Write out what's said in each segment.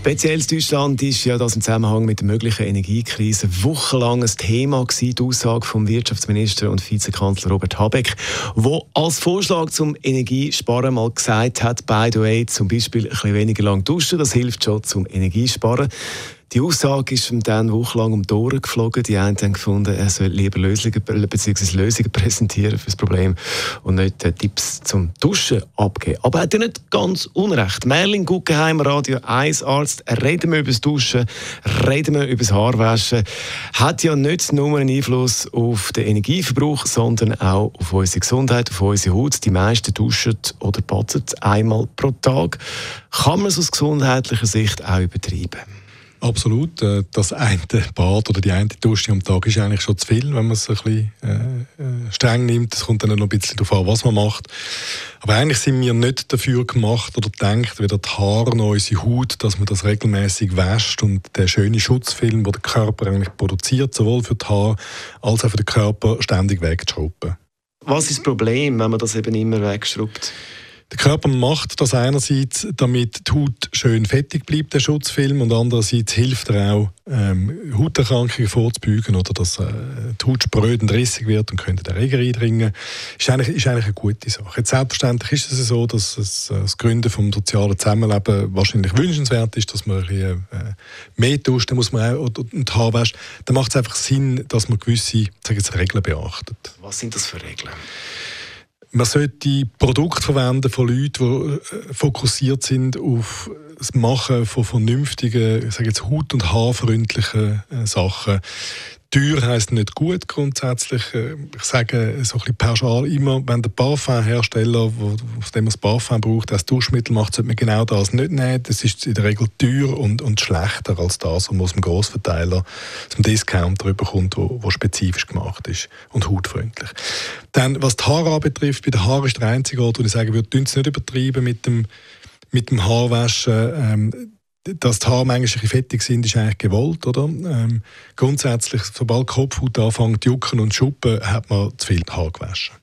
Speziell in Deutschland ist ja das im Zusammenhang mit der möglichen Energiekrise wochenlang ein Thema gewesen, die Aussage vom Wirtschaftsminister und Vizekanzler Robert Habeck, wo als Vorschlag zum Energiesparen mal gesagt hat, by the way, zum Beispiel ein bisschen weniger lang duschen, das hilft schon zum Energiesparen. Die Aussage ist ihm dann wochenlang um die Ohren geflogen. Die einen haben gefunden, er soll lieber Lösungen, bzw. Lösungen präsentieren für das Problem und nicht äh, Tipps zum Duschen abgeben. Aber er hat ja nicht ganz unrecht. Merlin Guggenheim, Radio 1 Arzt, reden wir über das Duschen, reden wir über das Haarwaschen, hat ja nicht nur einen Einfluss auf den Energieverbrauch, sondern auch auf unsere Gesundheit, auf unsere Haut. Die meisten duschen oder baden einmal pro Tag. Kann man es aus gesundheitlicher Sicht auch übertreiben? Absolut. Äh, das eine Bad oder die eine Dusche am Tag ist eigentlich schon zu viel, wenn man es ein bisschen äh, äh, streng nimmt. Es kommt dann noch ein bisschen darauf an, was man macht. Aber eigentlich sind wir nicht dafür gemacht oder denkt, weder die Haare noch unsere Haut, dass man das regelmäßig wäscht und der schöne Schutzfilm, den der Körper eigentlich produziert, sowohl für die Haare als auch für den Körper, ständig wegzuschrubben. Was ist das Problem, wenn man das eben immer wegschrubbt? Der Körper macht das einerseits, damit die Haut schön fettig bleibt, der Schutzfilm, und andererseits hilft er auch, ähm, Hauterkrankungen vorzubeugen oder dass äh, die Haut spröd und rissig wird und könnte den Regen eindringen. Ist eigentlich, ist eigentlich eine gute Sache. Jetzt selbstverständlich ist es so, dass es, äh, das Gründen vom sozialen Zusammenleben wahrscheinlich wünschenswert ist, dass man ein äh, mehr dann muss man auch oder, und Haar wäscht. Dann macht es einfach Sinn, dass man gewisse sagen Regeln beachtet. Was sind das für Regeln? Man sollte Produkte verwenden von Leuten, die äh, fokussiert sind auf das Machen von vernünftigen, ich sage jetzt haut- und haarfreundlichen äh, Sachen. Teuer heisst nicht gut grundsätzlich. Äh, ich sage so ein bisschen pauschal immer, wenn der Parfumhersteller, aus dem man das Parfum braucht, das Duschmittel macht, sollte man genau das nicht nehmen. Das ist in der Regel teuer und, und schlechter als das, was man aus dem Grossverteiler, aus dem Discounter bekommt, wo, wo spezifisch gemacht ist und hautfreundlich. Dann, was die Haare anbetrifft, bei den Haaren ist der einzige Ort, wo ich sagen würde, nicht übertreiben mit dem, mit dem Haarwaschen. Ähm, dass die Haare manchmal fettig sind, ist eigentlich gewollt, oder? Ähm, grundsätzlich, sobald Kopfhaut anfängt zu jucken und schuppen, hat man zu viel Haar gewaschen.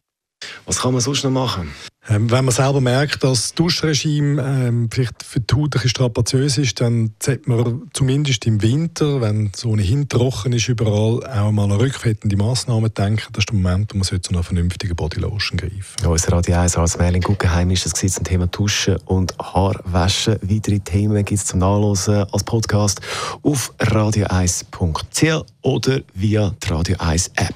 Was kann man sonst noch machen? Ähm, wenn man selber merkt, dass das Duschregime ähm, vielleicht für die Haut ein strapaziös ist, dann sollte man zumindest im Winter, wenn es ohnehin trocken ist überall, auch mal an rückfettende Massnahmen denken. Das ist der Moment, wo man zu einer vernünftigen Bodylotion greifen ja, Unser Radio 1 als Merlin Guggenheim ist das zum Thema Duschen und Haarwaschen. Weitere Themen gibt es zum Nachlesen als Podcast auf radio1.ch oder via die Radio 1 App.